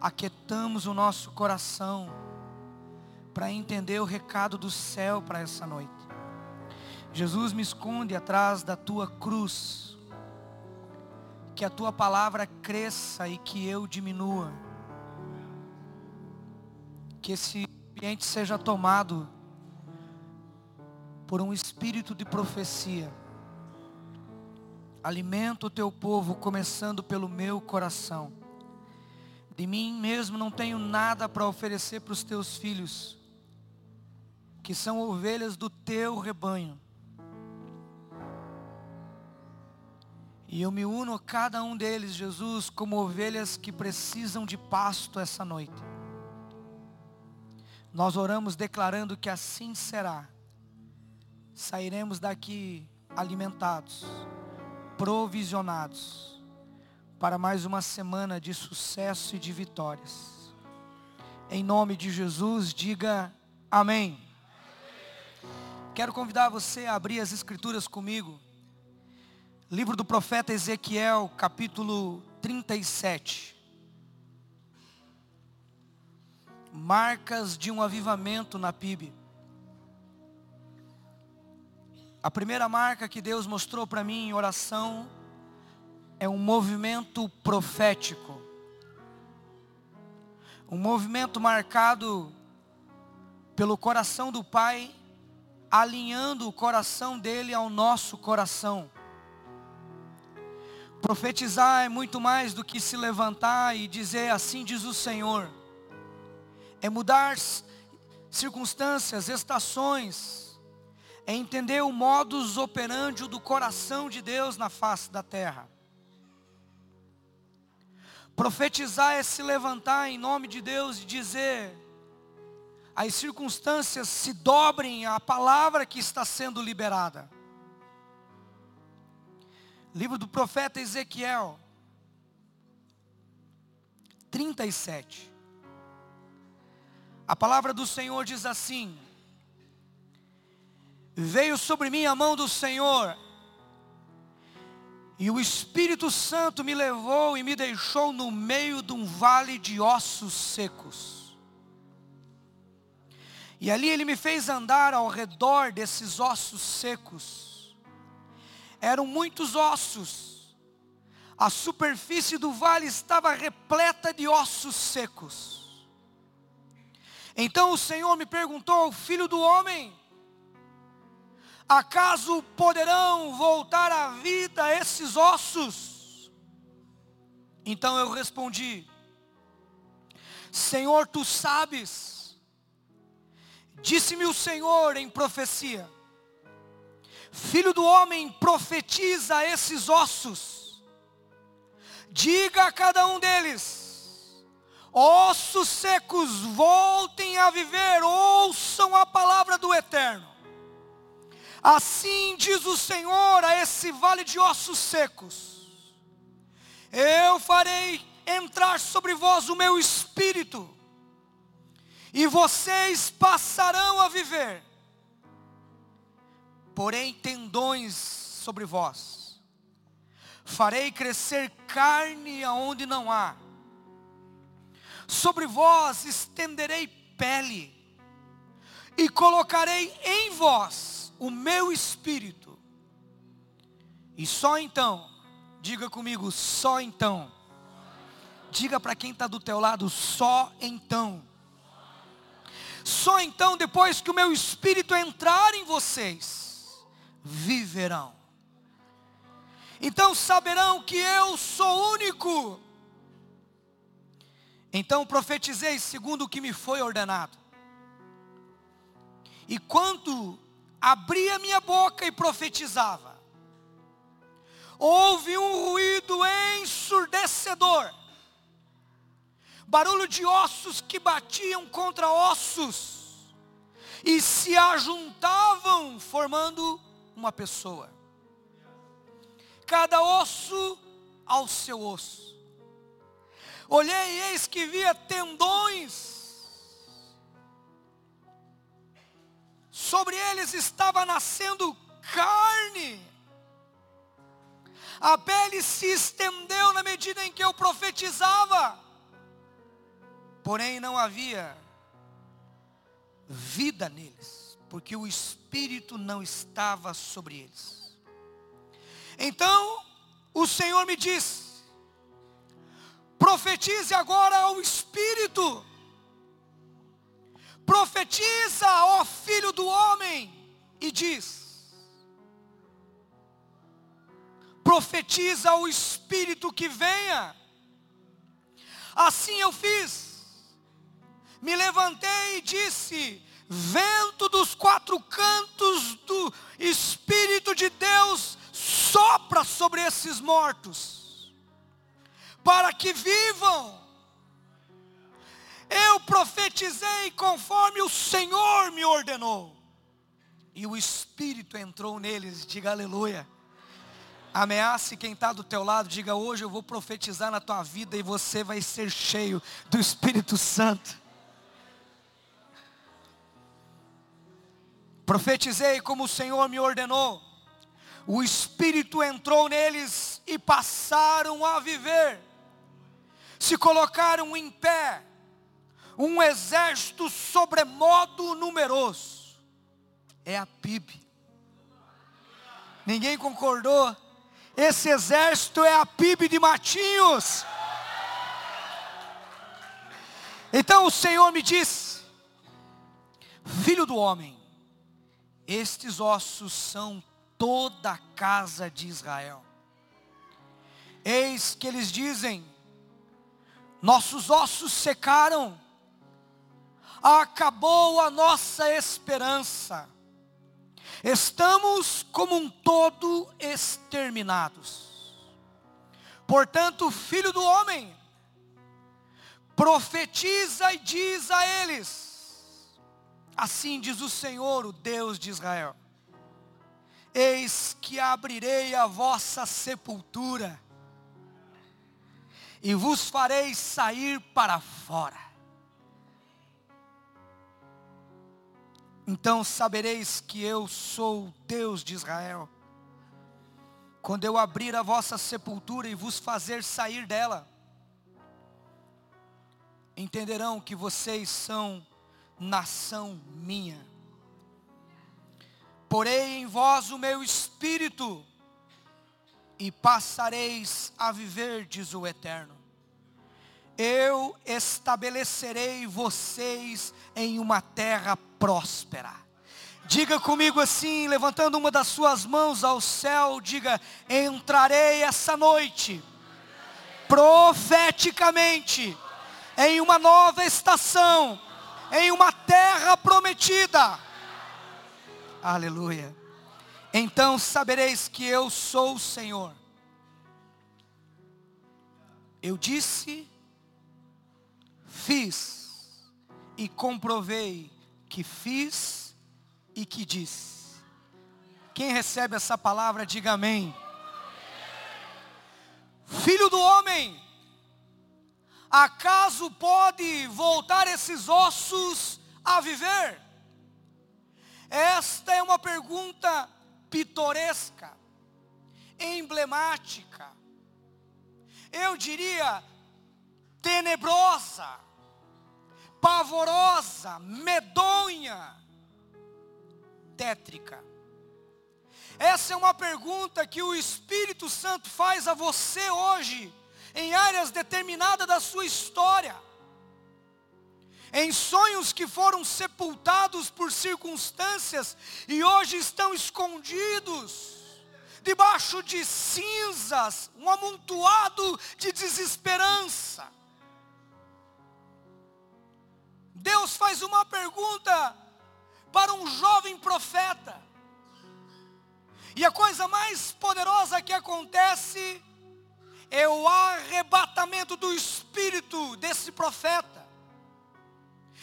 aquietamos o nosso coração para entender o recado do céu para essa noite. Jesus me esconde atrás da tua cruz, que a tua palavra cresça e que eu diminua, que esse ambiente seja tomado por um espírito de profecia. Alimenta o teu povo, começando pelo meu coração. De mim mesmo não tenho nada para oferecer para os teus filhos, que são ovelhas do teu rebanho. E eu me uno a cada um deles, Jesus, como ovelhas que precisam de pasto essa noite. Nós oramos declarando que assim será. Sairemos daqui alimentados, provisionados, para mais uma semana de sucesso e de vitórias. Em nome de Jesus, diga amém. Quero convidar você a abrir as escrituras comigo. Livro do profeta Ezequiel, capítulo 37. Marcas de um avivamento na PIB. A primeira marca que Deus mostrou para mim em oração é um movimento profético. Um movimento marcado pelo coração do Pai, alinhando o coração dele ao nosso coração. Profetizar é muito mais do que se levantar e dizer assim diz o Senhor. É mudar circunstâncias, estações. É entender o modus operandi do coração de Deus na face da terra. Profetizar é se levantar em nome de Deus e dizer: as circunstâncias se dobrem à palavra que está sendo liberada. Livro do profeta Ezequiel, 37. A palavra do Senhor diz assim: Veio sobre mim a mão do Senhor, e o Espírito Santo me levou e me deixou no meio de um vale de ossos secos. E ali ele me fez andar ao redor desses ossos secos eram muitos ossos. A superfície do vale estava repleta de ossos secos. Então o Senhor me perguntou, filho do homem, acaso poderão voltar à vida esses ossos? Então eu respondi, Senhor, tu sabes. Disse-me o Senhor em profecia Filho do homem, profetiza esses ossos. Diga a cada um deles: ossos secos, voltem a viver, ouçam a palavra do Eterno. Assim diz o Senhor a esse vale de ossos secos: Eu farei entrar sobre vós o meu espírito, e vocês passarão a viver porém tendões sobre vós. Farei crescer carne aonde não há. Sobre vós estenderei pele, e colocarei em vós o meu espírito. E só então, diga comigo, só então. Diga para quem está do teu lado, só então. Só então, depois que o meu espírito entrar em vocês, viverão. Então saberão que eu sou único. Então profetizei segundo o que me foi ordenado. E quando abria minha boca e profetizava, houve um ruído ensurdecedor, barulho de ossos que batiam contra ossos e se ajuntavam, formando uma pessoa. Cada osso ao seu osso. Olhei e eis que via tendões. Sobre eles estava nascendo carne. A pele se estendeu na medida em que eu profetizava. porém não havia vida neles, porque o Espírito não estava sobre eles. Então o Senhor me disse: profetize agora ao Espírito, profetiza, ó Filho do Homem, e diz: profetiza ao Espírito que venha. Assim eu fiz. Me levantei e disse: Vento dos quatro cantos do Espírito de Deus sopra sobre esses mortos, para que vivam. Eu profetizei conforme o Senhor me ordenou, e o Espírito entrou neles, diga aleluia. Ameace quem está do teu lado, diga hoje eu vou profetizar na tua vida e você vai ser cheio do Espírito Santo. Profetizei como o Senhor me ordenou. O Espírito entrou neles e passaram a viver. Se colocaram em pé, um exército sobremodo numeroso. É a PIB. Ninguém concordou? Esse exército é a PIB de Matinhos. Então o Senhor me disse: Filho do homem, estes ossos são toda a casa de Israel. Eis que eles dizem: Nossos ossos secaram, acabou a nossa esperança estamos como um todo exterminados. Portanto, filho do homem, profetiza e diz a eles: Assim diz o Senhor, o Deus de Israel: Eis que abrirei a vossa sepultura, e vos farei sair para fora Então sabereis que eu sou Deus de Israel. Quando eu abrir a vossa sepultura e vos fazer sair dela, entenderão que vocês são nação minha. Porei em vós o meu espírito, e passareis a viver, diz o Eterno. Eu estabelecerei vocês em uma terra próspera. Diga comigo assim, levantando uma das suas mãos ao céu, diga: entrarei essa noite, profeticamente, em uma nova estação, em uma terra prometida. Aleluia. Então sabereis que eu sou o Senhor. Eu disse, fiz e comprovei que fiz e que disse. Quem recebe essa palavra, diga amém. Filho do homem, acaso pode voltar esses ossos a viver? Esta é uma pergunta pitoresca, emblemática, eu diria tenebrosa pavorosa, medonha, tétrica. Essa é uma pergunta que o Espírito Santo faz a você hoje, em áreas determinadas da sua história, em sonhos que foram sepultados por circunstâncias e hoje estão escondidos debaixo de cinzas, um amontoado de desesperança. Deus faz uma pergunta para um jovem profeta. E a coisa mais poderosa que acontece é o arrebatamento do espírito desse profeta.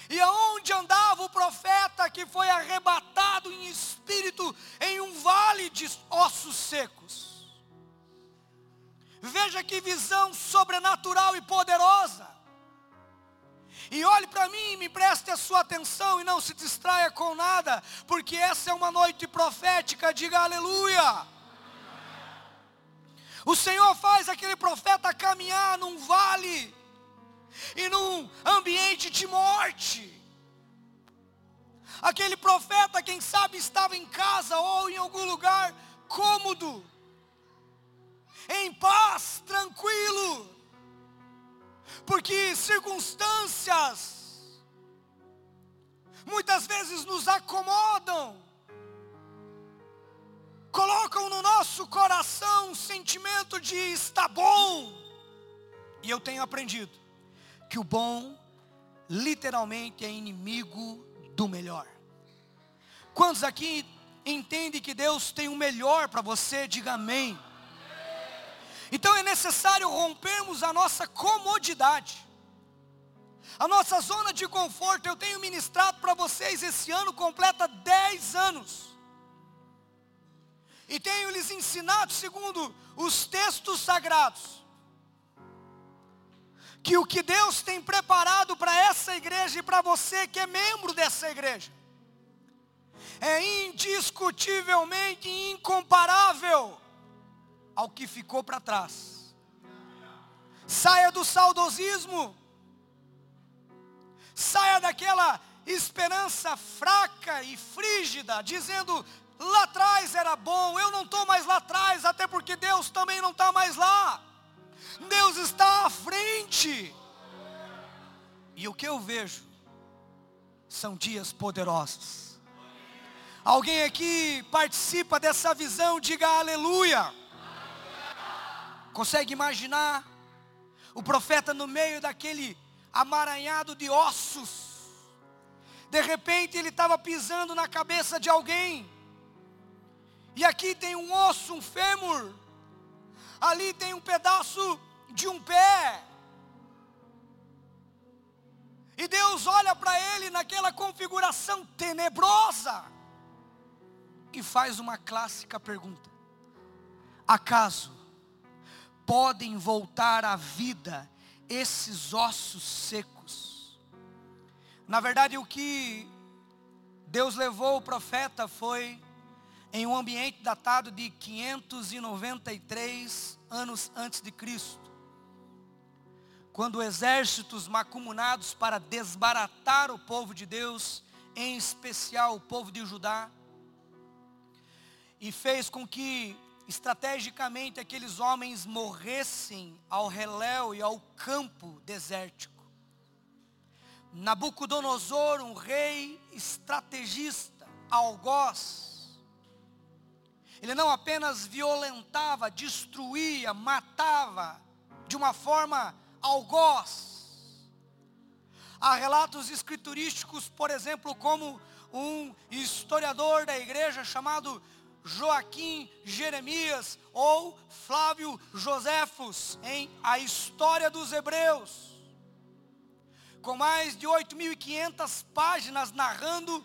E aonde andava o profeta que foi arrebatado em espírito em um vale de ossos secos? Veja que visão sobrenatural e poderosa. E olhe para mim, me preste a sua atenção e não se distraia com nada, porque essa é uma noite profética, diga aleluia. O Senhor faz aquele profeta caminhar num vale, e num ambiente de morte. Aquele profeta, quem sabe, estava em casa ou em algum lugar cômodo, em paz, tranquilo, porque circunstâncias muitas vezes nos acomodam, colocam no nosso coração um sentimento de está bom, e eu tenho aprendido que o bom literalmente é inimigo do melhor. Quantos aqui entendem que Deus tem o melhor para você? Diga amém. Então é necessário rompermos a nossa comodidade, a nossa zona de conforto. Eu tenho ministrado para vocês esse ano completa 10 anos. E tenho lhes ensinado, segundo os textos sagrados, que o que Deus tem preparado para essa igreja e para você que é membro dessa igreja, é indiscutivelmente incomparável ao que ficou para trás. Saia do saudosismo, saia daquela esperança fraca e frígida, dizendo lá atrás era bom, eu não estou mais lá atrás, até porque Deus também não está mais lá. Deus está à frente. E o que eu vejo são dias poderosos. Alguém aqui participa dessa visão, diga aleluia. Consegue imaginar o profeta no meio daquele amaranhado de ossos? De repente ele estava pisando na cabeça de alguém. E aqui tem um osso, um fêmur. Ali tem um pedaço de um pé. E Deus olha para ele naquela configuração tenebrosa e faz uma clássica pergunta: Acaso podem voltar à vida esses ossos secos? Na verdade, o que Deus levou o profeta foi em um ambiente datado de 593 anos antes de Cristo quando exércitos macumunados para desbaratar o povo de Deus, em especial o povo de Judá, e fez com que estrategicamente aqueles homens morressem ao reléu e ao campo desértico. Nabucodonosor, um rei estrategista, algoz, ele não apenas violentava, destruía, matava de uma forma algoz. Há relatos escriturísticos, por exemplo, como um historiador da igreja chamado Joaquim Jeremias ou Flávio Josefos em A História dos Hebreus, com mais de 8.500 páginas narrando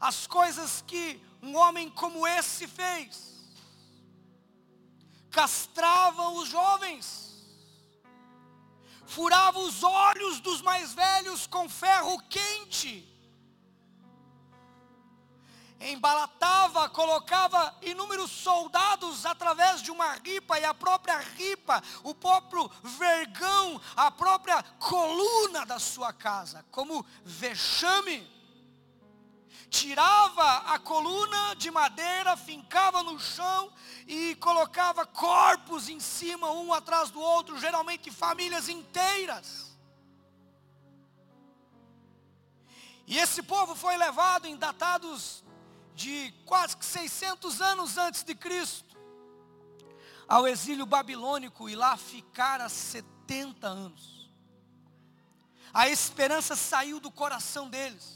as coisas que um homem como esse fez. Castrava os jovens, furava os olhos dos mais velhos com ferro quente, embalatava, colocava inúmeros soldados através de uma ripa, e a própria ripa, o próprio vergão, a própria coluna da sua casa, como vexame tirava a coluna de madeira, fincava no chão e colocava corpos em cima, um atrás do outro, geralmente famílias inteiras. E esse povo foi levado em datados de quase 600 anos antes de Cristo ao exílio babilônico e lá ficara 70 anos. A esperança saiu do coração deles.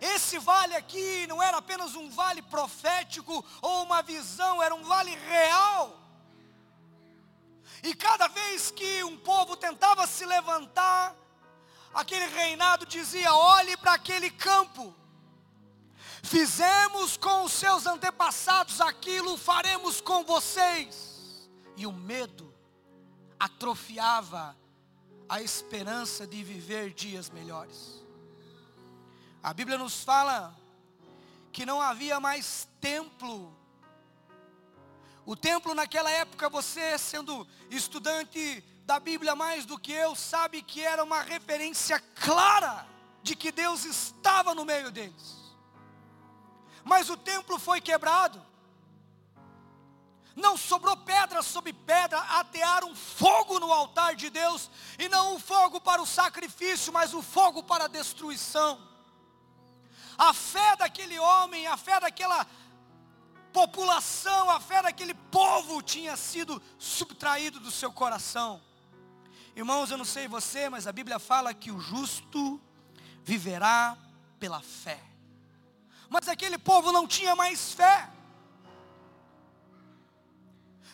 Esse vale aqui não era apenas um vale profético ou uma visão, era um vale real. E cada vez que um povo tentava se levantar, aquele reinado dizia: olhe para aquele campo. Fizemos com os seus antepassados aquilo, faremos com vocês. E o medo atrofiava a esperança de viver dias melhores. A Bíblia nos fala que não havia mais templo. O templo naquela época, você sendo estudante da Bíblia mais do que eu sabe que era uma referência clara de que Deus estava no meio deles. Mas o templo foi quebrado. Não sobrou pedra sobre pedra, atearam fogo no altar de Deus, e não o fogo para o sacrifício, mas o fogo para a destruição. A fé daquele homem, a fé daquela população, a fé daquele povo tinha sido subtraído do seu coração. Irmãos, eu não sei você, mas a Bíblia fala que o justo viverá pela fé. Mas aquele povo não tinha mais fé.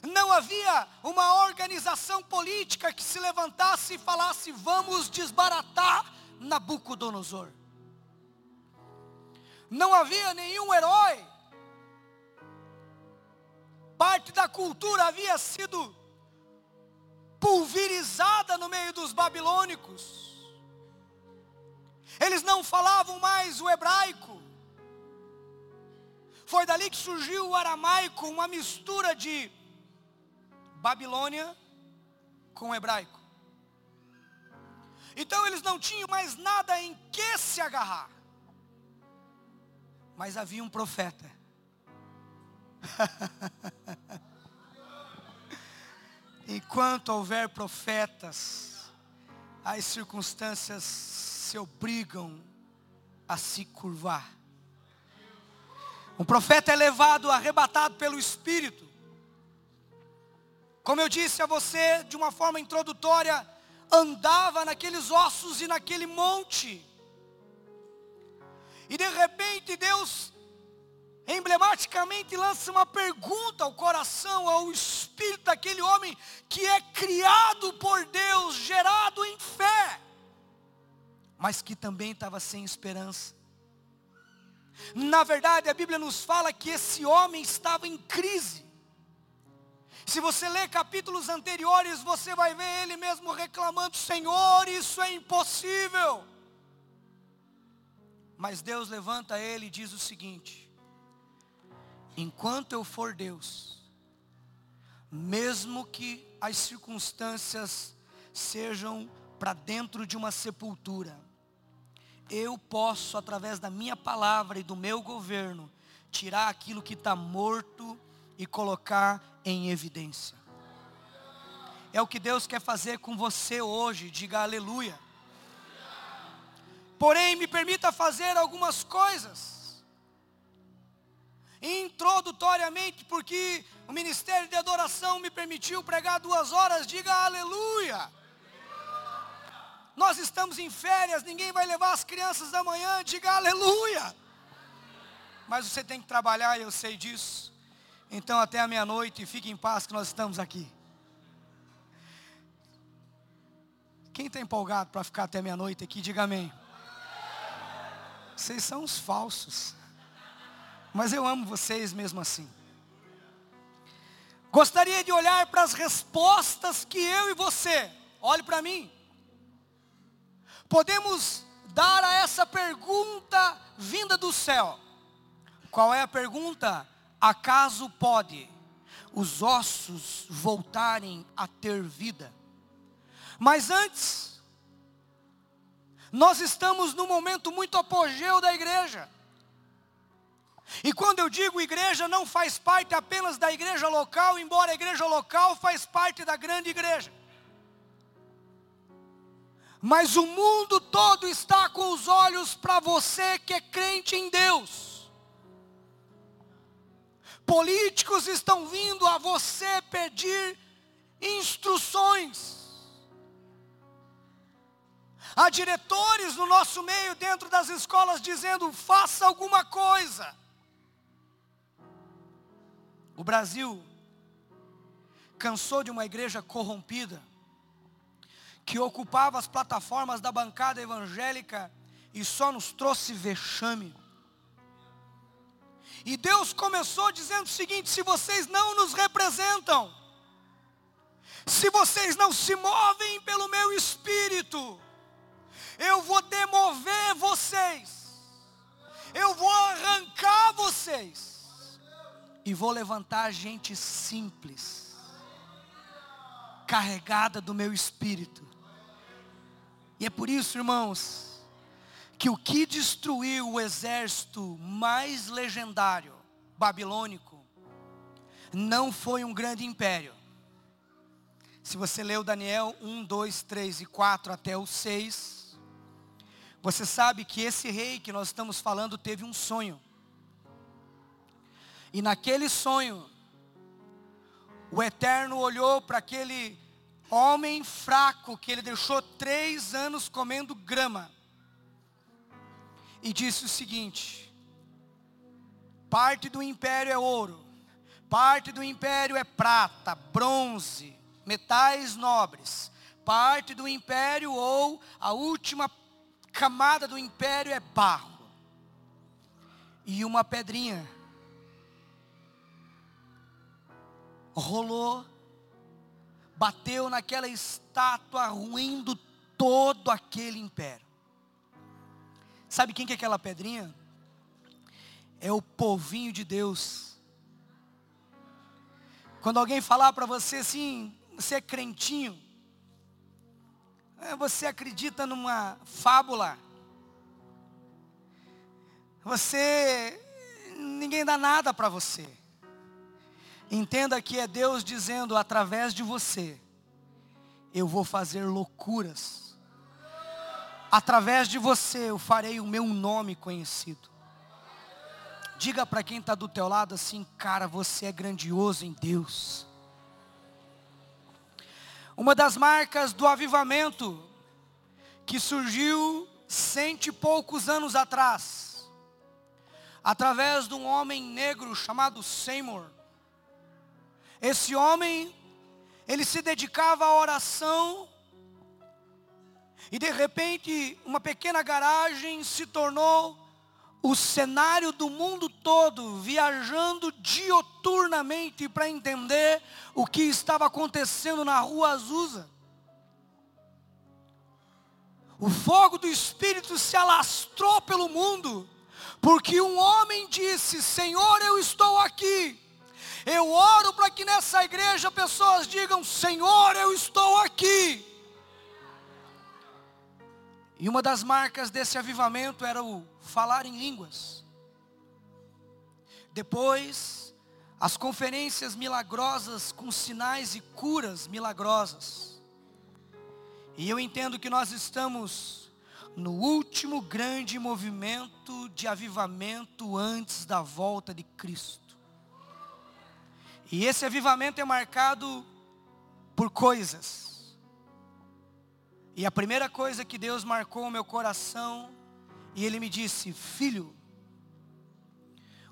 Não havia uma organização política que se levantasse e falasse: vamos desbaratar Nabucodonosor. Não havia nenhum herói parte da cultura havia sido pulverizada no meio dos babilônicos. Eles não falavam mais o hebraico. Foi dali que surgiu o aramaico, uma mistura de Babilônia com hebraico. Então eles não tinham mais nada em que se agarrar. Mas havia um profeta Enquanto houver profetas, as circunstâncias se obrigam a se curvar. Um profeta é levado, arrebatado pelo Espírito. Como eu disse a você de uma forma introdutória, andava naqueles ossos e naquele monte. E de repente Deus emblematicamente lança uma pergunta ao coração, ao espírito daquele homem que é criado por Deus, gerado em fé, mas que também estava sem esperança. Na verdade, a Bíblia nos fala que esse homem estava em crise. Se você ler capítulos anteriores, você vai ver ele mesmo reclamando: Senhor, isso é impossível. Mas Deus levanta ele e diz o seguinte: enquanto eu for Deus, mesmo que as circunstâncias sejam para dentro de uma sepultura, eu posso, através da minha palavra e do meu governo, tirar aquilo que está morto e colocar em evidência. É o que Deus quer fazer com você hoje, diga aleluia. Porém, me permita fazer algumas coisas introdutoriamente, porque o ministério de adoração me permitiu pregar duas horas, diga aleluia. Nós estamos em férias, ninguém vai levar as crianças da manhã, diga aleluia. Mas você tem que trabalhar, eu sei disso. Então até a meia-noite, fique em paz que nós estamos aqui. Quem está empolgado para ficar até meia-noite aqui, diga amém. Vocês são os falsos. Mas eu amo vocês mesmo assim. Gostaria de olhar para as respostas que eu e você, olhe para mim, podemos dar a essa pergunta vinda do céu. Qual é a pergunta? Acaso pode os ossos voltarem a ter vida? Mas antes, nós estamos num momento muito apogeu da igreja. E quando eu digo igreja, não faz parte apenas da igreja local, embora a igreja local faz parte da grande igreja. Mas o mundo todo está com os olhos para você que é crente em Deus. Políticos estão vindo a você pedir instruções. Há diretores no nosso meio, dentro das escolas, dizendo: faça alguma coisa. O Brasil cansou de uma igreja corrompida, que ocupava as plataformas da bancada evangélica e só nos trouxe vexame. E Deus começou dizendo o seguinte: se vocês não nos representam, se vocês não se movem pelo meu espírito, eu vou demover vocês, eu vou arrancar vocês e vou levantar gente simples. carregada do meu espírito. E é por isso, irmãos, que o que destruiu o exército mais legendário babilônico não foi um grande império. Se você leu Daniel 1, 2, 3 e 4 até o 6, você sabe que esse rei que nós estamos falando teve um sonho. E naquele sonho, o Eterno olhou para aquele homem fraco que ele deixou três anos comendo grama. E disse o seguinte: parte do império é ouro, parte do império é prata, bronze, metais nobres, parte do império ou a última camada do império é barro. E uma pedrinha rolou, bateu naquela estátua, ruindo todo aquele império. Sabe quem que é aquela pedrinha? É o povinho de Deus. Quando alguém falar para você assim, você é crentinho, é, você acredita numa fábula, você, ninguém dá nada para você. Entenda que é Deus dizendo através de você, eu vou fazer loucuras. Através de você eu farei o meu nome conhecido. Diga para quem está do teu lado assim, cara, você é grandioso em Deus. Uma das marcas do avivamento que surgiu cento e poucos anos atrás, através de um homem negro chamado Seymour, esse homem, ele se dedicava à oração, e de repente, uma pequena garagem se tornou o cenário do mundo todo, viajando dioturnamente para entender o que estava acontecendo na rua Azusa. O fogo do Espírito se alastrou pelo mundo, porque um homem disse: Senhor, eu estou aqui. Eu oro para que nessa igreja pessoas digam: Senhor, eu estou aqui. E uma das marcas desse avivamento era o falar em línguas. Depois, as conferências milagrosas com sinais e curas milagrosas. E eu entendo que nós estamos no último grande movimento de avivamento antes da volta de Cristo. E esse avivamento é marcado por coisas. E a primeira coisa que Deus marcou o meu coração, e Ele me disse: Filho,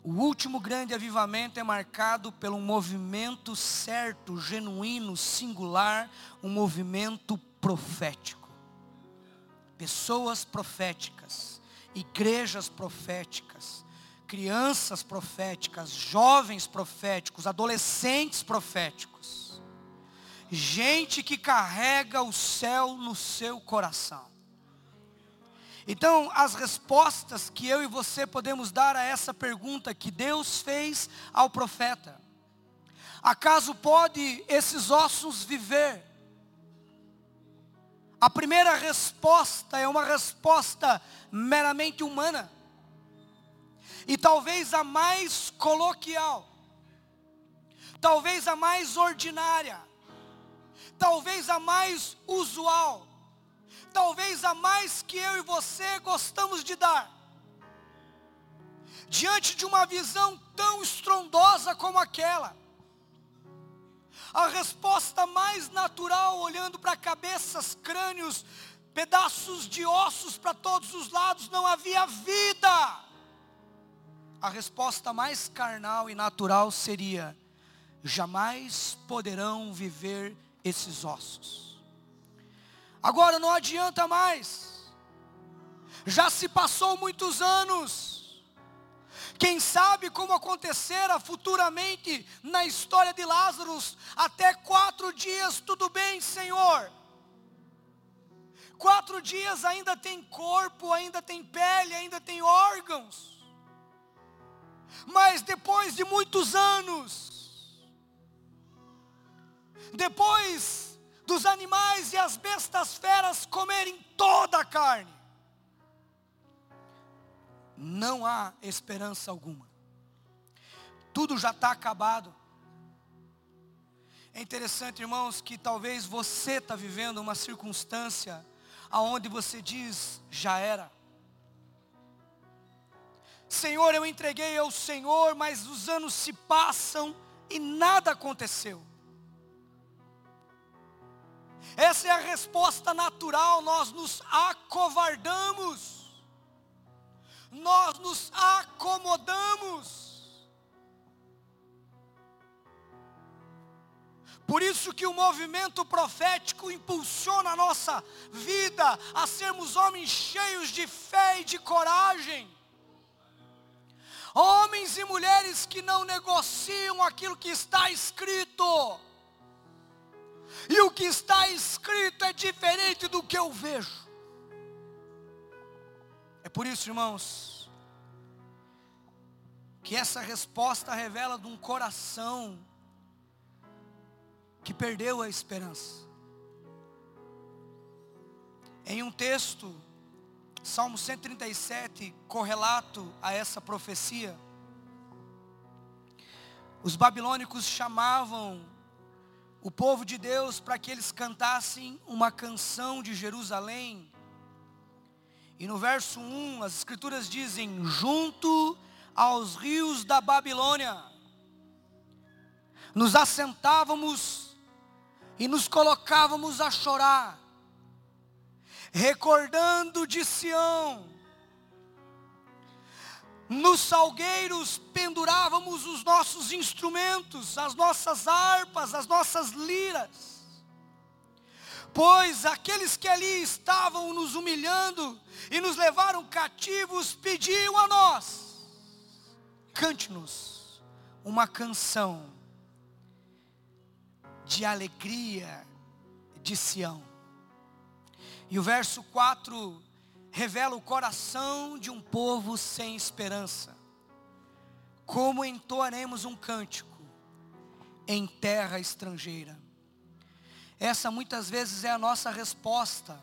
o último grande avivamento é marcado pelo movimento certo, genuíno, singular, um movimento profético. Pessoas proféticas, igrejas proféticas, crianças proféticas, jovens proféticos, adolescentes proféticos. Gente que carrega o céu no seu coração. Então, as respostas que eu e você podemos dar a essa pergunta que Deus fez ao profeta: Acaso pode esses ossos viver? A primeira resposta é uma resposta meramente humana e talvez a mais coloquial, talvez a mais ordinária, talvez a mais usual, talvez a mais que eu e você gostamos de dar. Diante de uma visão tão estrondosa como aquela, a resposta mais natural, olhando para cabeças, crânios, pedaços de ossos para todos os lados, não havia vida a resposta mais carnal e natural seria: jamais poderão viver esses ossos. Agora não adianta mais, já se passou muitos anos. Quem sabe como acontecerá futuramente na história de Lázaro, até quatro dias tudo bem, Senhor. Quatro dias ainda tem corpo, ainda tem pele, ainda tem órgãos. Mas depois de muitos anos, depois dos animais e as bestas feras comerem toda a carne, não há esperança alguma. Tudo já está acabado. É interessante, irmãos, que talvez você está vivendo uma circunstância aonde você diz, já era. Senhor, eu entreguei ao Senhor, mas os anos se passam e nada aconteceu. Essa é a resposta natural, nós nos acovardamos, nós nos acomodamos. Por isso que o movimento profético impulsiona a nossa vida a sermos homens cheios de fé e de coragem. Homens e mulheres que não negociam aquilo que está escrito. E o que está escrito é diferente do que eu vejo. É por isso, irmãos, que essa resposta revela de um coração que perdeu a esperança. Em um texto, Salmo 137, correlato a essa profecia, os babilônicos chamavam o povo de Deus para que eles cantassem uma canção de Jerusalém. E no verso 1, as escrituras dizem: junto aos rios da Babilônia, nos assentávamos e nos colocávamos a chorar, recordando de Sião. Nos salgueiros pendurávamos os nossos instrumentos, as nossas harpas, as nossas liras. Pois aqueles que ali estavam nos humilhando e nos levaram cativos pediam a nós: cante-nos uma canção de alegria de Sião. E o verso 4 revela o coração de um povo sem esperança. Como entoaremos um cântico em terra estrangeira? Essa muitas vezes é a nossa resposta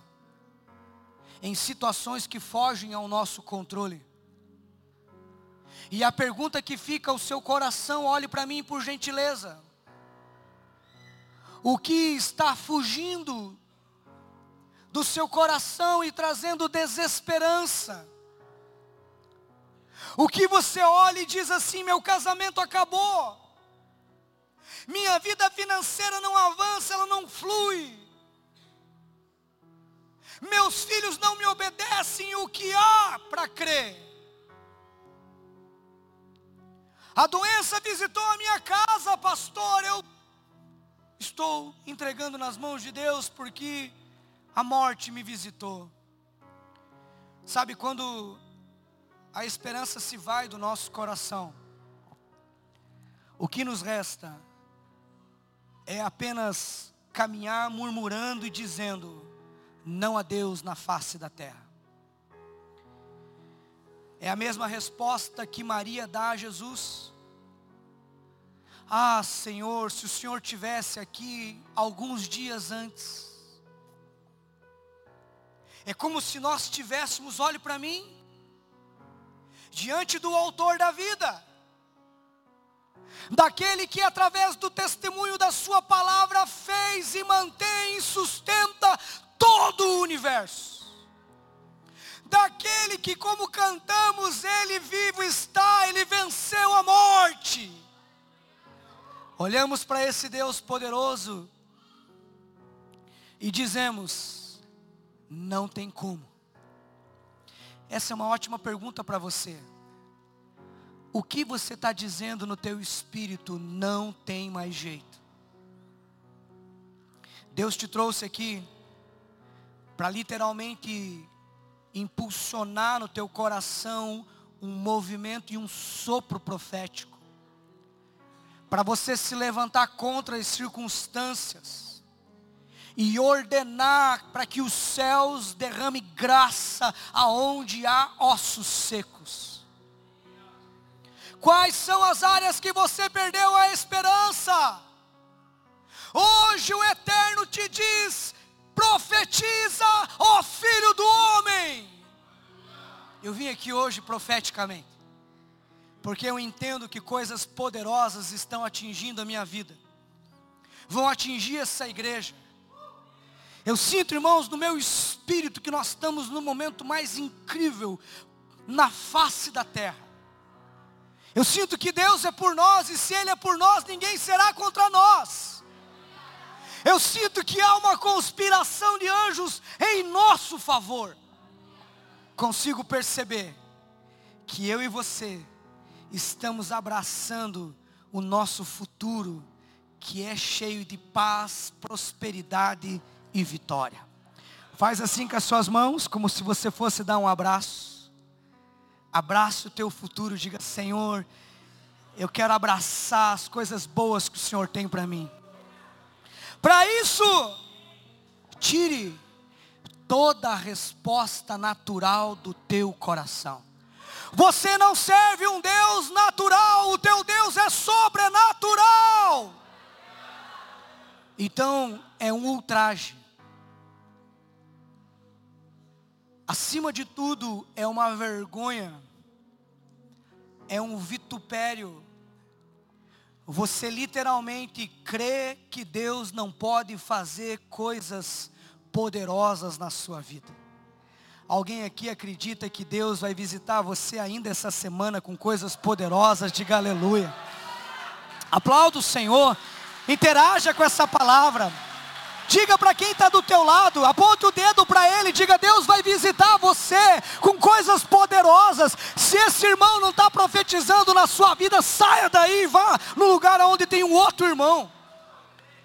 em situações que fogem ao nosso controle. E a pergunta que fica ao seu coração, olhe para mim por gentileza o que está fugindo do seu coração e trazendo desesperança. O que você olha e diz assim: meu casamento acabou, minha vida financeira não avança, ela não flui, meus filhos não me obedecem, o que há para crer? A doença visitou a minha casa, pastor, eu estou entregando nas mãos de Deus porque a morte me visitou. Sabe quando a esperança se vai do nosso coração, o que nos resta é apenas caminhar murmurando e dizendo: não há Deus na face da terra. É a mesma resposta que Maria dá a Jesus. Ah, Senhor, se o Senhor tivesse aqui alguns dias antes. É como se nós estivéssemos, olhe para mim, diante do autor da vida, daquele que através do testemunho da sua palavra fez e mantém e sustenta todo o universo. Daquele que como cantamos, ele vivo está, ele venceu a morte Olhamos para esse Deus poderoso e dizemos: não tem como. Essa é uma ótima pergunta para você. O que você está dizendo no teu espírito não tem mais jeito. Deus te trouxe aqui para literalmente impulsionar no teu coração um movimento e um sopro profético para você se levantar contra as circunstâncias e ordenar para que os céus derrame graça aonde há ossos secos. Quais são as áreas que você perdeu a esperança? Hoje o Eterno te diz: profetiza, ó filho do homem. Eu vim aqui hoje profeticamente, porque eu entendo que coisas poderosas estão atingindo a minha vida, vão atingir essa igreja. Eu sinto, irmãos, no meu espírito que nós estamos no momento mais incrível na face da terra. Eu sinto que Deus é por nós, e se Ele é por nós, ninguém será contra nós. Eu sinto que há uma conspiração de anjos em nosso favor. Consigo perceber que eu e você estamos abraçando o nosso futuro, que é cheio de paz, prosperidade e vitória. Faz assim com as suas mãos, como se você fosse dar um abraço. Abraça o teu futuro, diga: Senhor, eu quero abraçar as coisas boas que o Senhor tem para mim. Para isso, tire toda a resposta natural do teu coração. Você não serve um Deus natural, o teu Deus é sobrenatural. Então, é um ultraje. Acima de tudo, é uma vergonha, é um vitupério você literalmente crê que Deus não pode fazer coisas poderosas na sua vida. Alguém aqui acredita que Deus vai visitar você ainda essa semana com coisas poderosas? Diga aleluia. Aplauda o Senhor, interaja com essa palavra. Diga para quem está do teu lado, aponte o dedo para ele, diga: Deus vai visitar você com coisas poderosas. Se esse irmão não está profetizando na sua vida, saia daí e vá no lugar onde tem um outro irmão.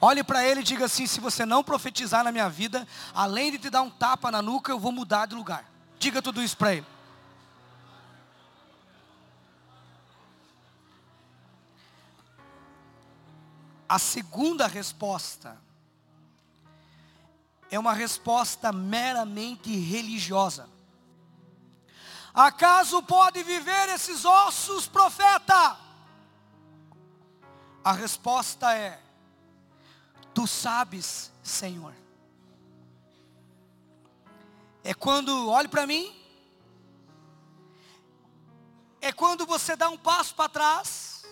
Olhe para ele e diga assim: se você não profetizar na minha vida, além de te dar um tapa na nuca, eu vou mudar de lugar. Diga tudo isso para ele. A segunda resposta é uma resposta meramente religiosa. Acaso pode viver esses ossos, profeta? A resposta é: Tu sabes, Senhor. É quando, olhe para mim, é quando você dá um passo para trás,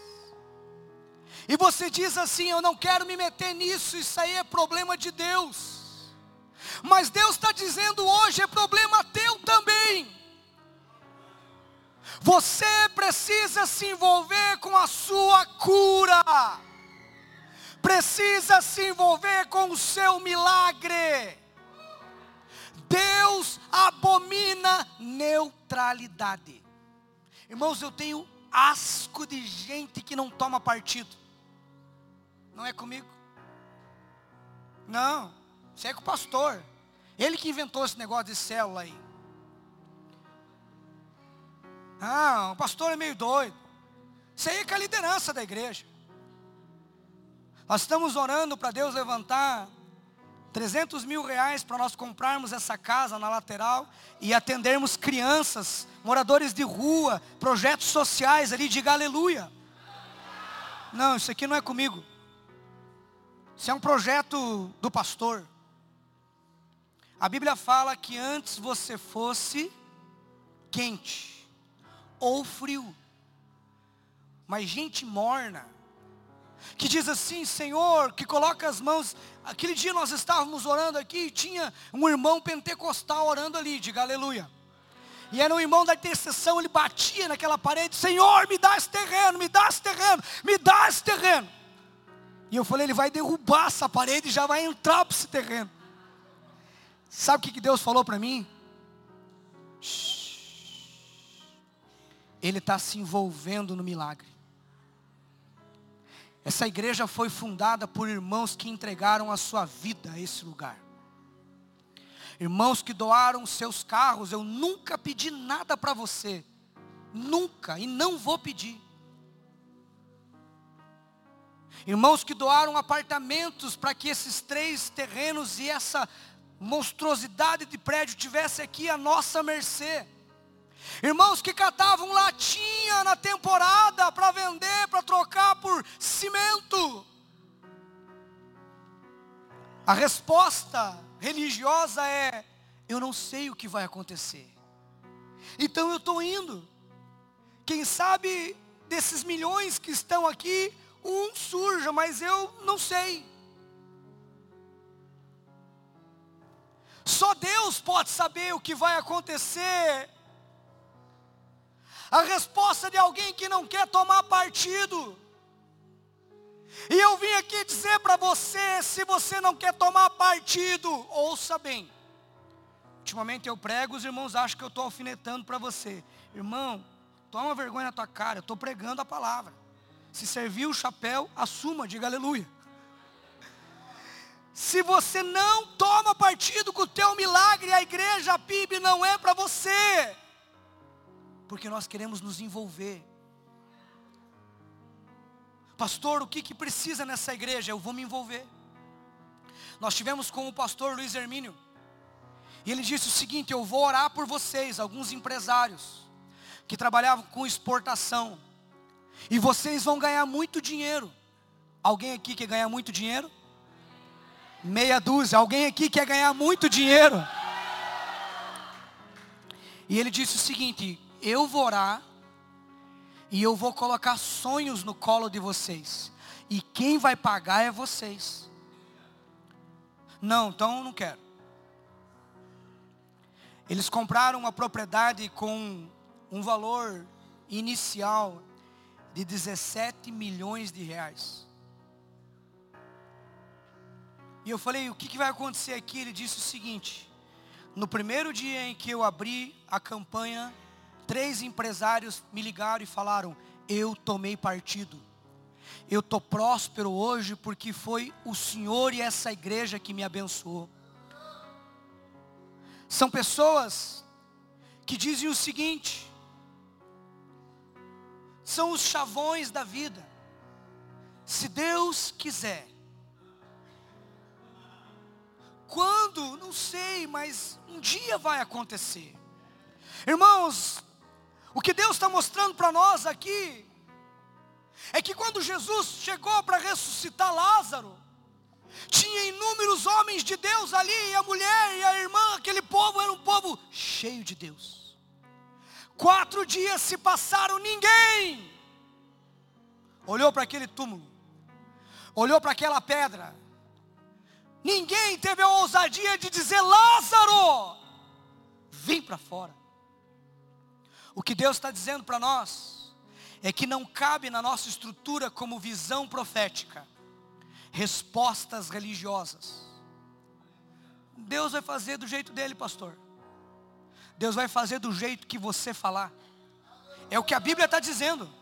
e você diz assim: Eu não quero me meter nisso, isso aí é problema de Deus. Mas Deus está dizendo hoje: é problema teu também. Você precisa se envolver com a sua cura, precisa se envolver com o seu milagre. Deus abomina neutralidade. Irmãos, eu tenho asco de gente que não toma partido. Não é comigo? Não, você é com o pastor. Ele que inventou esse negócio de célula aí. Ah, o pastor é meio doido. Isso aí é com a liderança da igreja. Nós estamos orando para Deus levantar 300 mil reais para nós comprarmos essa casa na lateral e atendermos crianças, moradores de rua, projetos sociais ali, diga aleluia. Não, isso aqui não é comigo. Isso é um projeto do pastor. A Bíblia fala que antes você fosse quente ou frio. Mas gente morna, que diz assim, Senhor, que coloca as mãos. Aquele dia nós estávamos orando aqui e tinha um irmão pentecostal orando ali, diga aleluia. E era um irmão da intercessão, ele batia naquela parede, Senhor, me dá esse terreno, me dá esse terreno, me dá esse terreno. E eu falei, ele vai derrubar essa parede e já vai entrar para esse terreno. Sabe o que Deus falou para mim? Ele está se envolvendo no milagre. Essa igreja foi fundada por irmãos que entregaram a sua vida a esse lugar. Irmãos que doaram seus carros. Eu nunca pedi nada para você. Nunca. E não vou pedir. Irmãos que doaram apartamentos para que esses três terrenos e essa monstruosidade de prédio tivesse aqui à nossa mercê. Irmãos que catavam latinha na temporada para vender, para trocar por cimento. A resposta religiosa é: eu não sei o que vai acontecer. Então eu estou indo. Quem sabe desses milhões que estão aqui, um surja, mas eu não sei. Só Deus pode saber o que vai acontecer. A resposta de alguém que não quer tomar partido. E eu vim aqui dizer para você, se você não quer tomar partido, ouça bem. Ultimamente eu prego, os irmãos acham que eu estou alfinetando para você. Irmão, toma vergonha na tua cara, eu estou pregando a palavra. Se servir o chapéu, assuma, diga aleluia. Se você não toma partido com o teu milagre, a igreja, a PIB não é para você. Porque nós queremos nos envolver. Pastor, o que, que precisa nessa igreja? Eu vou me envolver. Nós tivemos com o pastor Luiz Hermínio. E ele disse o seguinte: Eu vou orar por vocês, alguns empresários que trabalhavam com exportação. E vocês vão ganhar muito dinheiro. Alguém aqui quer ganhar muito dinheiro? Meia dúzia. Alguém aqui quer ganhar muito dinheiro? E ele disse o seguinte: Eu vou orar e eu vou colocar sonhos no colo de vocês. E quem vai pagar é vocês. Não, então não quero. Eles compraram uma propriedade com um valor inicial de 17 milhões de reais. E eu falei, o que, que vai acontecer aqui? Ele disse o seguinte: no primeiro dia em que eu abri a campanha, três empresários me ligaram e falaram: Eu tomei partido. Eu estou próspero hoje porque foi o Senhor e essa igreja que me abençoou. São pessoas que dizem o seguinte: são os chavões da vida. Se Deus quiser, quando? Não sei, mas um dia vai acontecer. Irmãos, o que Deus está mostrando para nós aqui é que quando Jesus chegou para ressuscitar Lázaro, tinha inúmeros homens de Deus ali, e a mulher e a irmã, aquele povo era um povo cheio de Deus. Quatro dias se passaram, ninguém olhou para aquele túmulo, olhou para aquela pedra, Ninguém teve a ousadia de dizer: Lázaro, vem para fora. O que Deus está dizendo para nós é que não cabe na nossa estrutura como visão profética respostas religiosas. Deus vai fazer do jeito dele, pastor. Deus vai fazer do jeito que você falar. É o que a Bíblia está dizendo.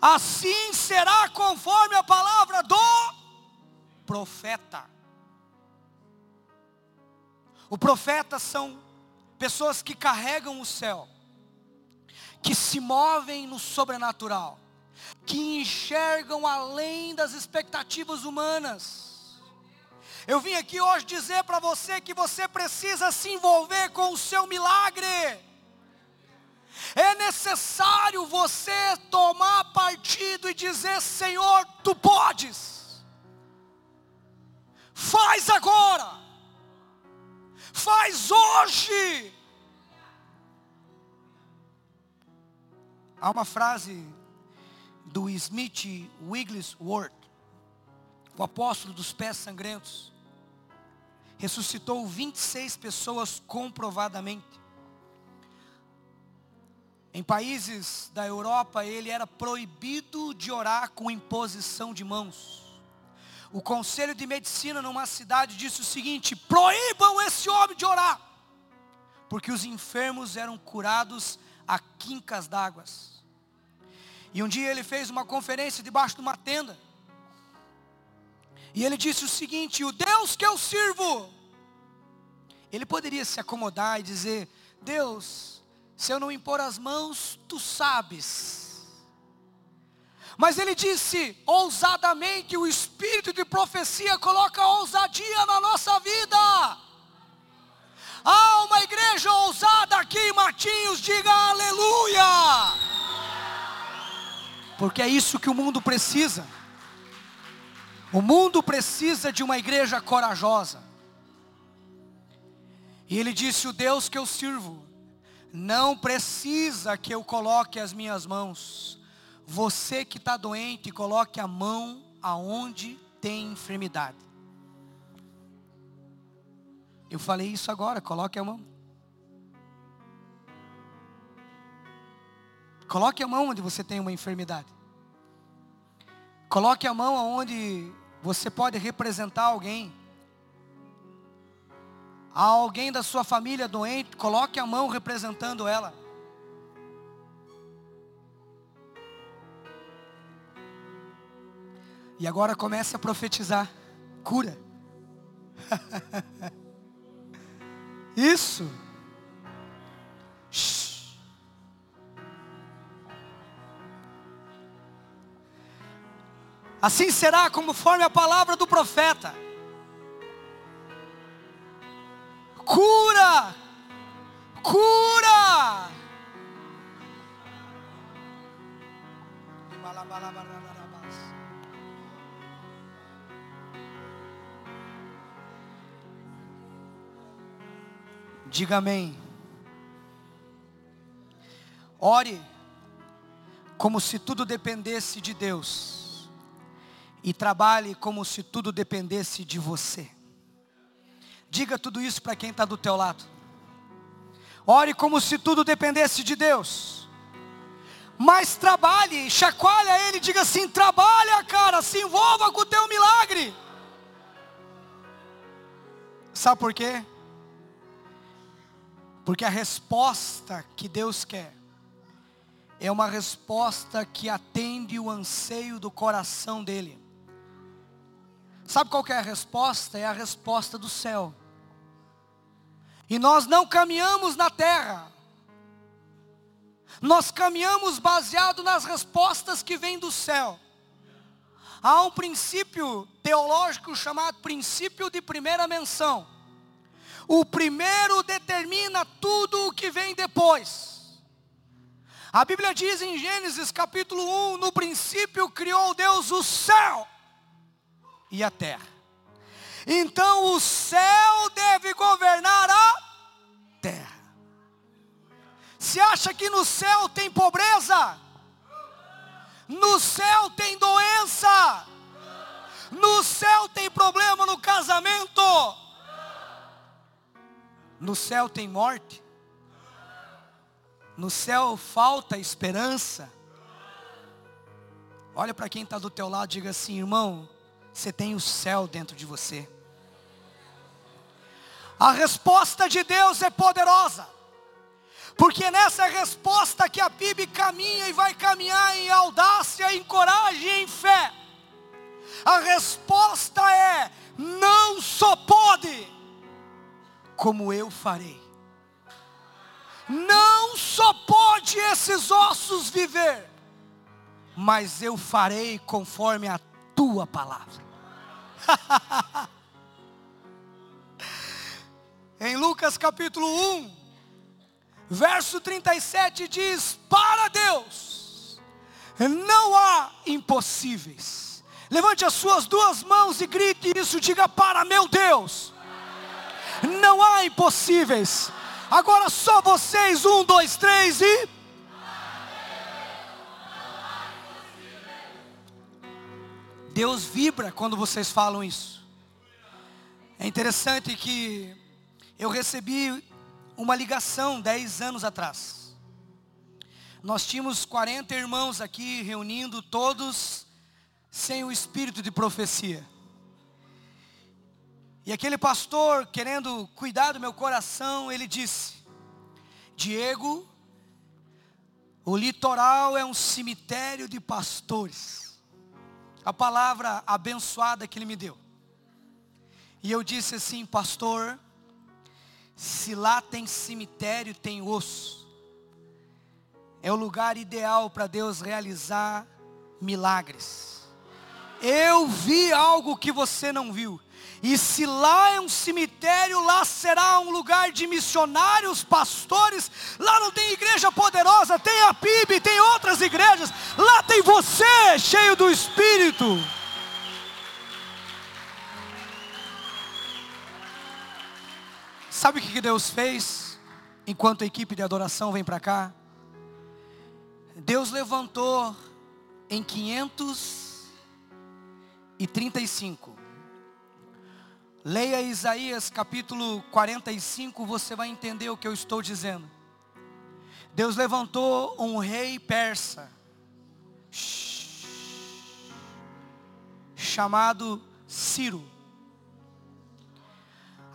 Assim será conforme a palavra do profeta. O profeta são pessoas que carregam o céu, que se movem no sobrenatural, que enxergam além das expectativas humanas. Eu vim aqui hoje dizer para você que você precisa se envolver com o seu milagre. É necessário você tomar partido e dizer: Senhor, tu podes. Faz agora. Faz hoje. Há uma frase do Smith Wigglesworth, o apóstolo dos pés sangrentos, ressuscitou 26 pessoas comprovadamente. Em países da Europa, ele era proibido de orar com imposição de mãos. O conselho de medicina numa cidade disse o seguinte: proíbam esse homem de orar, porque os enfermos eram curados a quincas d'água. E um dia ele fez uma conferência debaixo de uma tenda. E ele disse o seguinte: o Deus que eu sirvo, ele poderia se acomodar e dizer: Deus, se eu não impor as mãos, tu sabes mas ele disse ousadamente: o espírito de profecia coloca ousadia na nossa vida. Há uma igreja ousada aqui em Matinhos, diga aleluia. Porque é isso que o mundo precisa. O mundo precisa de uma igreja corajosa. E ele disse: O Deus que eu sirvo não precisa que eu coloque as minhas mãos. Você que está doente, coloque a mão aonde tem enfermidade. Eu falei isso agora, coloque a mão. Coloque a mão onde você tem uma enfermidade. Coloque a mão aonde você pode representar alguém. Há alguém da sua família doente, coloque a mão representando ela. E agora comece a profetizar cura. Isso. Assim será conforme a palavra do profeta. Cura! Cura! Diga amém. Ore como se tudo dependesse de Deus. E trabalhe como se tudo dependesse de você. Diga tudo isso para quem está do teu lado. Ore como se tudo dependesse de Deus. Mas trabalhe, chacoalha ele, diga assim: trabalha, cara, se envolva com o teu milagre. Sabe por quê? Porque a resposta que Deus quer é uma resposta que atende o anseio do coração dele. Sabe qual é a resposta? É a resposta do céu. E nós não caminhamos na terra. Nós caminhamos baseado nas respostas que vêm do céu. Há um princípio teológico chamado princípio de primeira menção. O primeiro determina tudo o que vem depois. A Bíblia diz em Gênesis capítulo 1: No princípio criou Deus o céu e a terra. Então o céu deve governar a terra. Se acha que no céu tem pobreza? No céu tem doença? No céu tem problema no casamento? No céu tem morte. No céu falta esperança. Olha para quem está do teu lado e diga assim, irmão, você tem o céu dentro de você. A resposta de Deus é poderosa. Porque nessa resposta que a PIB caminha e vai caminhar em audácia, em coragem e em fé. A resposta é: não só pode, como eu farei. Não só pode esses ossos viver, mas eu farei conforme a tua palavra. em Lucas capítulo 1, verso 37 diz: Para Deus não há impossíveis. Levante as suas duas mãos e grite isso, diga para meu Deus não há impossíveis. Agora só vocês, um, dois, três e. Deus vibra quando vocês falam isso. É interessante que eu recebi uma ligação dez anos atrás. Nós tínhamos 40 irmãos aqui reunindo, todos sem o espírito de profecia. E aquele pastor, querendo cuidar do meu coração, ele disse: Diego, o litoral é um cemitério de pastores. A palavra abençoada que ele me deu. E eu disse assim, pastor, se lá tem cemitério, tem osso. É o lugar ideal para Deus realizar milagres. Eu vi algo que você não viu. E se lá é um cemitério, lá será um lugar de missionários, pastores. Lá não tem igreja poderosa, tem a PIB, tem outras igrejas. Lá tem você, cheio do Espírito. Sabe o que Deus fez enquanto a equipe de adoração vem para cá? Deus levantou em 535 Leia Isaías capítulo 45, você vai entender o que eu estou dizendo. Deus levantou um rei persa, chamado Ciro.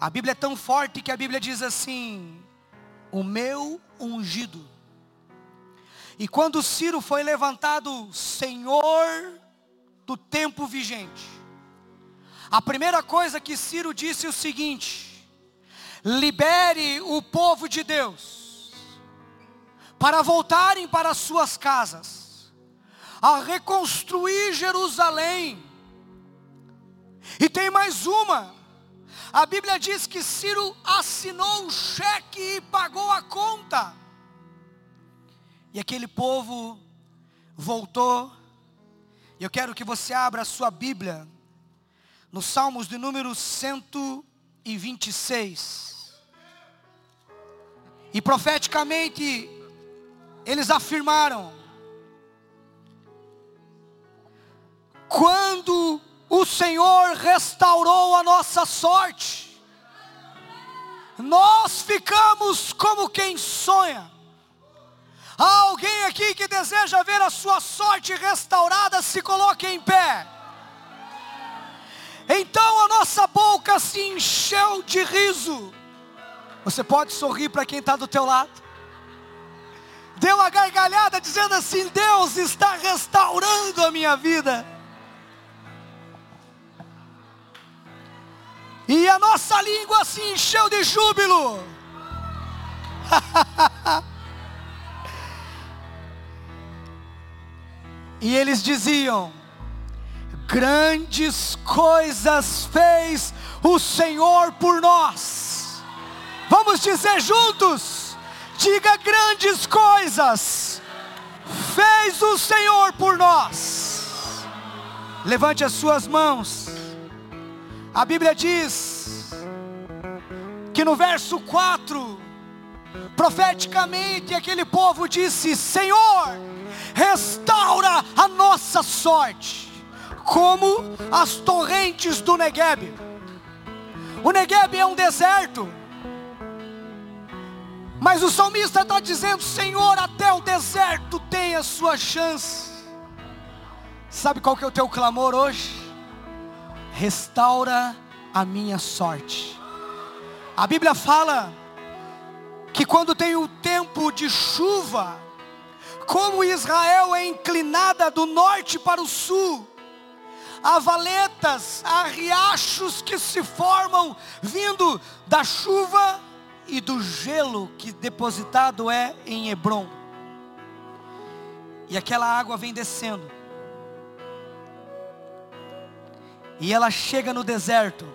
A Bíblia é tão forte que a Bíblia diz assim: o meu ungido. E quando Ciro foi levantado Senhor do tempo vigente, a primeira coisa que Ciro disse é o seguinte: libere o povo de Deus para voltarem para suas casas, a reconstruir Jerusalém. E tem mais uma. A Bíblia diz que Ciro assinou um cheque e pagou a conta. E aquele povo voltou. Eu quero que você abra a sua Bíblia no Salmos de número 126. E profeticamente eles afirmaram: quando o Senhor restaurou a nossa sorte, nós ficamos como quem sonha. Há alguém aqui que deseja ver a sua sorte restaurada, se coloque em pé. Então a nossa boca se encheu de riso. Você pode sorrir para quem está do teu lado. Deu uma gargalhada dizendo assim: Deus está restaurando a minha vida. E a nossa língua se encheu de júbilo. e eles diziam: Grandes coisas fez o Senhor por nós. Vamos dizer juntos: diga grandes coisas fez o Senhor por nós. Levante as suas mãos. A Bíblia diz que no verso 4, profeticamente aquele povo disse: Senhor, restaura a nossa sorte, como as torrentes do Negueb. O Negueb é um deserto, mas o salmista está dizendo: Senhor, até o deserto tem a sua chance. Sabe qual que é o teu clamor hoje? restaura a minha sorte. A Bíblia fala que quando tem o tempo de chuva, como Israel é inclinada do norte para o sul, há valetas, há riachos que se formam vindo da chuva e do gelo que depositado é em Hebron. E aquela água vem descendo. E ela chega no deserto.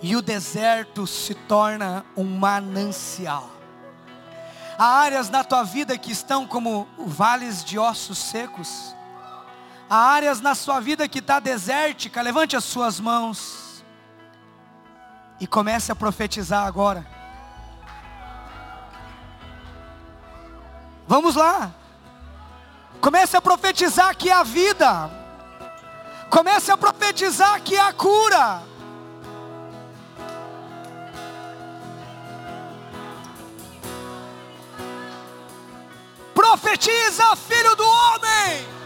E o deserto se torna um manancial. Há áreas na tua vida que estão como vales de ossos secos. Há áreas na sua vida que está desértica. Levante as suas mãos. E comece a profetizar agora. Vamos lá. Comece a profetizar que a vida Comece a profetizar que há cura. Profetiza, filho do homem.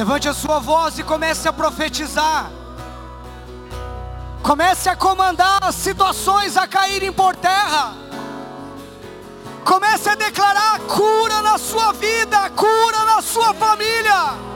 Levante a sua voz e comece a profetizar. Comece a comandar as situações a caírem por terra. Comece a declarar cura na sua vida, cura na sua família